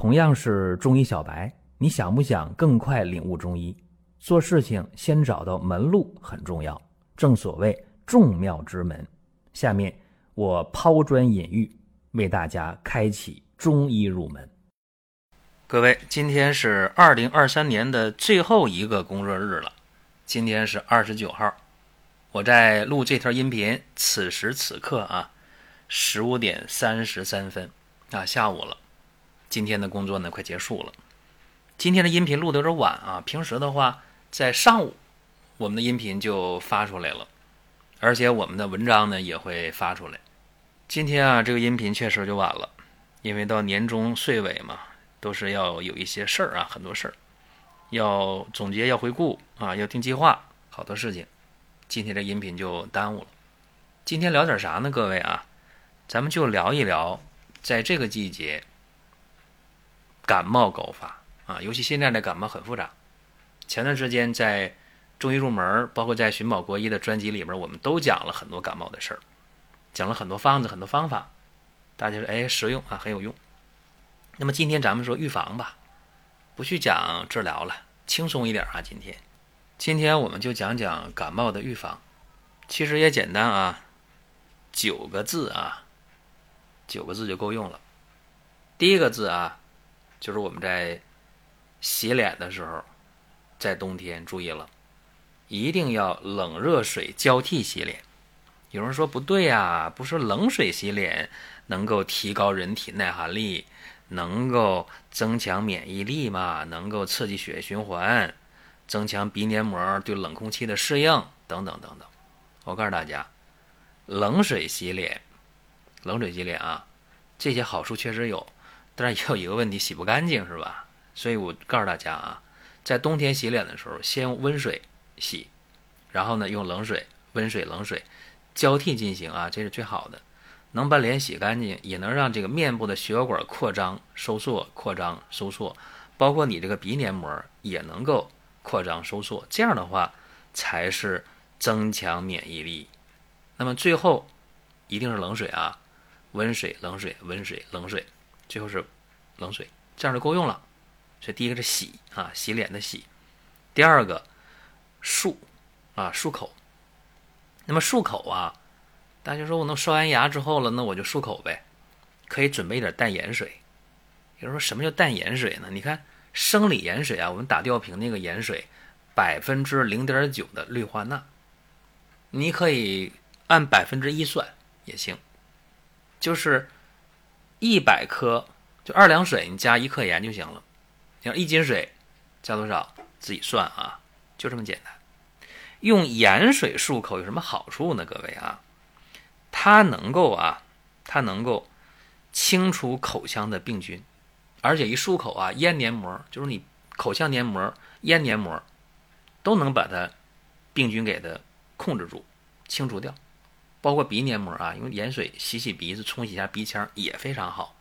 同样是中医小白，你想不想更快领悟中医？做事情先找到门路很重要，正所谓众妙之门。下面我抛砖引玉，为大家开启中医入门。各位，今天是二零二三年的最后一个工作日了，今天是二十九号，我在录这条音频，此时此刻啊，十五点三十三分啊，下午了。今天的工作呢，快结束了。今天的音频录的有点晚啊。平时的话，在上午，我们的音频就发出来了，而且我们的文章呢也会发出来。今天啊，这个音频确实就晚了，因为到年终岁尾嘛，都是要有一些事儿啊，很多事儿要总结、要回顾啊，要定计划，好多事情。今天这音频就耽误了。今天聊点啥呢？各位啊，咱们就聊一聊，在这个季节。感冒高发啊，尤其现在的感冒很复杂。前段时间在中医入门，包括在寻宝国医的专辑里面，我们都讲了很多感冒的事儿，讲了很多方子、很多方法，大家说哎实用啊，很有用。那么今天咱们说预防吧，不去讲治疗了，轻松一点啊。今天，今天我们就讲讲感冒的预防，其实也简单啊，九个字啊，九个字就够用了。第一个字啊。就是我们在洗脸的时候，在冬天注意了，一定要冷热水交替洗脸。有人说不对呀，不是冷水洗脸能够提高人体耐寒力，能够增强免疫力嘛？能够刺激血液循环，增强鼻黏膜对冷空气的适应等等等等。我告诉大家，冷水洗脸，冷水洗脸啊，这些好处确实有。但是也有一个问题，洗不干净是吧？所以我告诉大家啊，在冬天洗脸的时候，先用温水洗，然后呢用冷水、温水、冷水交替进行啊，这是最好的，能把脸洗干净，也能让这个面部的血管扩张、收缩、扩张、收缩，包括你这个鼻黏膜也能够扩张、收缩。这样的话才是增强免疫力。那么最后一定是冷水啊，温水、冷水、温水、冷水。最后是冷水，这样就够用了。所以第一个是洗啊，洗脸的洗。第二个漱啊，漱口。那么漱口啊，大家说我能刷完牙之后了，那我就漱口呗。可以准备一点淡盐水。有人说什么叫淡盐水呢？你看生理盐水啊，我们打吊瓶那个盐水，百分之零点九的氯化钠，你可以按百分之一算也行，就是。一百克就二两水，你加一克盐就行了。你要一斤水，加多少自己算啊，就这么简单。用盐水漱口有什么好处呢？各位啊，它能够啊，它能够清除口腔的病菌，而且一漱口啊，咽黏膜就是你口腔黏膜、咽黏膜都能把它病菌给它控制住、清除掉。包括鼻黏膜啊，用盐水洗洗鼻子，冲洗一下鼻腔也非常好，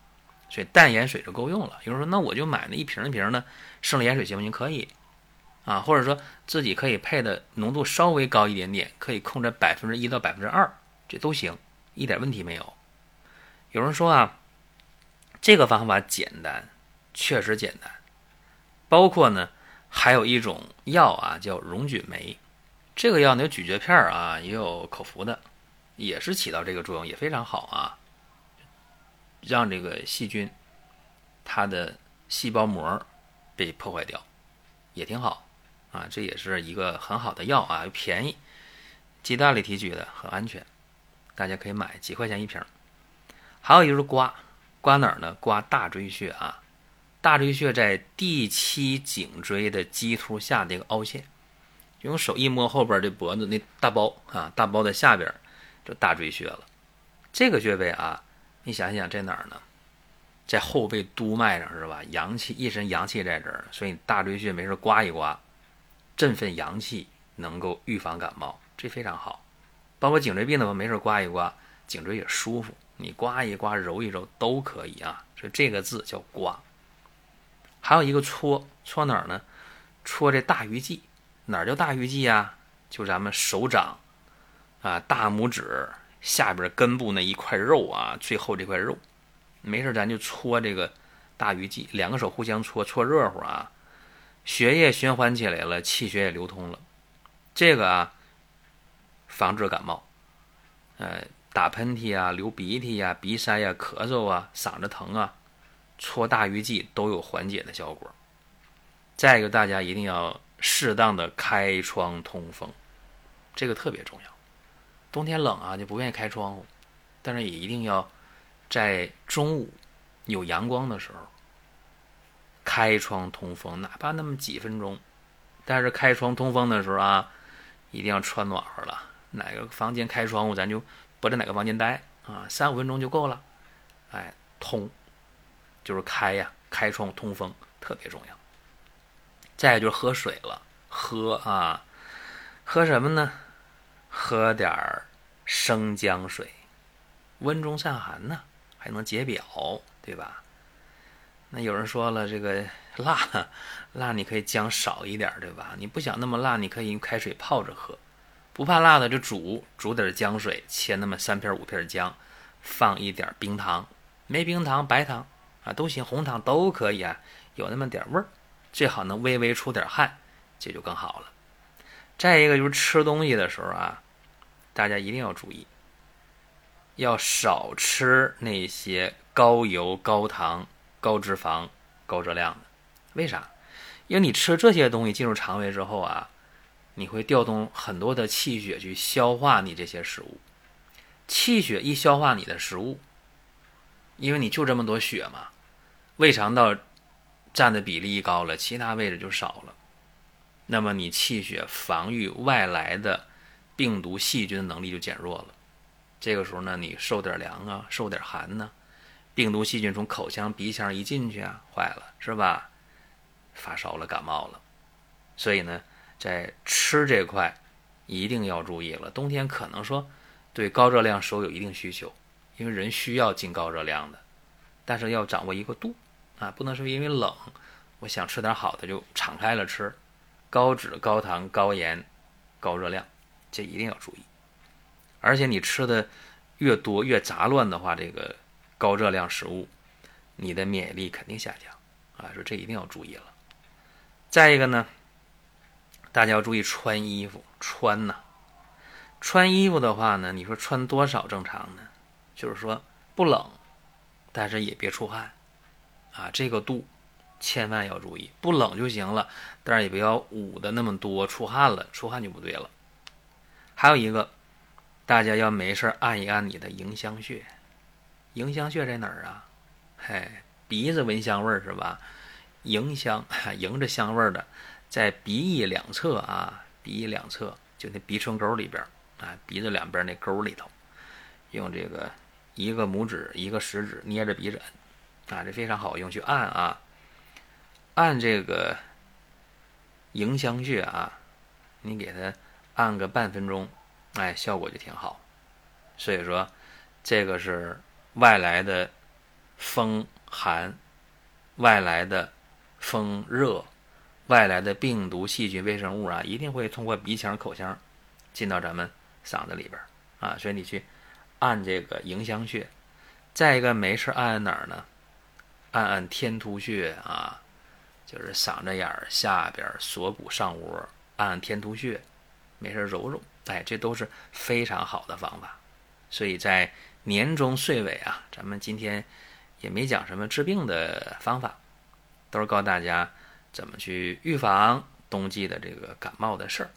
所以淡盐水就够用了。有人说，那我就买那一瓶一瓶的生理盐水行不行？可以啊，或者说自己可以配的浓度稍微高一点点，可以控制百分之一到百分之二，这都行，一点问题没有。有人说啊，这个方法简单，确实简单。包括呢，还有一种药啊，叫溶菌酶，这个药呢有咀嚼片啊，也有口服的。也是起到这个作用，也非常好啊，让这个细菌它的细胞膜被破坏掉，也挺好啊。这也是一个很好的药啊，又便宜，鸡蛋里提取的，很安全，大家可以买几块钱一瓶。还有就是刮，刮哪儿呢？刮大椎穴啊，大椎穴在第七颈椎的棘突下这个凹陷，用手一摸后边这脖子那大包啊，大包的下边。就大椎穴了，这个穴位啊，你想想在哪儿呢？在后背督脉上是吧？阳气一身阳气在这儿，所以大椎穴没事刮一刮，振奋阳气，能够预防感冒，这非常好。包括颈椎病的话，没事刮一刮，颈椎也舒服，你刮一刮、揉一揉都可以啊。所以这个字叫刮。还有一个搓，搓哪儿呢？搓这大鱼际，哪儿叫大鱼际呀？就咱们手掌。啊，大拇指下边根部那一块肉啊，最后这块肉，没事咱就搓这个大鱼际，两个手互相搓，搓热乎啊，血液循环起来了，气血也流通了，这个啊，防治感冒，呃，打喷嚏啊，流鼻涕呀，鼻塞呀，咳嗽啊，嗓子疼啊，搓大鱼际都有缓解的效果。再一个，大家一定要适当的开窗通风，这个特别重要。冬天冷啊，就不愿意开窗户，但是也一定要在中午有阳光的时候开窗通风，哪怕那么几分钟。但是开窗通风的时候啊，一定要穿暖和了。哪个房间开窗户，咱就不在哪个房间待啊，三五分钟就够了。哎，通就是开呀，开窗通风特别重要。再就是喝水了，喝啊，喝什么呢？喝点儿生姜水，温中散寒呢，还能解表，对吧？那有人说了，这个辣，辣你可以姜少一点，对吧？你不想那么辣，你可以用开水泡着喝。不怕辣的就煮，煮点姜水，切那么三片五片姜，放一点冰糖，没冰糖白糖啊都行，红糖都可以啊，有那么点味儿。最好能微微出点汗，这就更好了。再一个就是吃东西的时候啊，大家一定要注意，要少吃那些高油、高糖、高脂肪、高热量的。为啥？因为你吃这些东西进入肠胃之后啊，你会调动很多的气血去消化你这些食物。气血一消化你的食物，因为你就这么多血嘛，胃肠道。占的比例一高了，其他位置就少了，那么你气血防御外来的病毒细菌的能力就减弱了。这个时候呢，你受点凉啊，受点寒呢，病毒细菌从口腔、鼻腔一进去啊，坏了是吧？发烧了，感冒了。所以呢，在吃这块一定要注意了。冬天可能说对高热量食物有一定需求，因为人需要进高热量的，但是要掌握一个度。啊，不能说因为冷，我想吃点好的就敞开了吃，高脂、高糖、高盐、高热量，这一定要注意。而且你吃的越多越杂乱的话，这个高热量食物，你的免疫力肯定下降啊，说这一定要注意了。再一个呢，大家要注意穿衣服，穿呐，穿衣服的话呢，你说穿多少正常呢？就是说不冷，但是也别出汗。啊，这个度千万要注意，不冷就行了，但是也不要捂的那么多，出汗了，出汗就不对了。还有一个，大家要没事按一按你的迎香穴。迎香穴在哪儿啊？嘿，鼻子闻香味儿是吧？迎香，迎着香味儿的，在鼻翼两侧啊，鼻翼两侧就那鼻唇沟里边啊，鼻子两边那沟里头，用这个一个拇指一个食指捏着鼻子。啊，这非常好用，去按啊，按这个迎香穴啊，你给它按个半分钟，哎，效果就挺好。所以说，这个是外来的风寒、外来的风热、外来的病毒、细菌、微生物啊，一定会通过鼻腔、口腔进到咱们嗓子里边啊。所以你去按这个迎香穴，再一个没事按按哪儿呢？按按天突穴啊，就是嗓子眼儿下边锁骨上窝，按天突穴，没事揉揉，哎，这都是非常好的方法。所以在年终岁尾啊，咱们今天也没讲什么治病的方法，都是告诉大家怎么去预防冬季的这个感冒的事儿。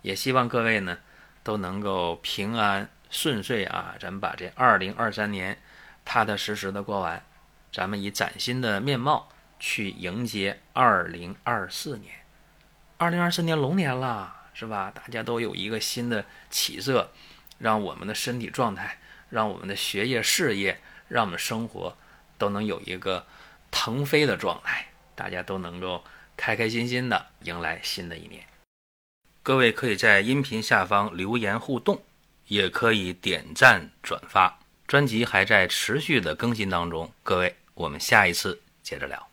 也希望各位呢都能够平安顺遂啊，咱们把这二零二三年踏踏实实的过完。咱们以崭新的面貌去迎接二零二四年，二零二四年龙年了，是吧？大家都有一个新的起色，让我们的身体状态，让我们的学业事业，让我们生活都能有一个腾飞的状态，大家都能够开开心心的迎来新的一年。各位可以在音频下方留言互动，也可以点赞转发。专辑还在持续的更新当中，各位。我们下一次接着聊。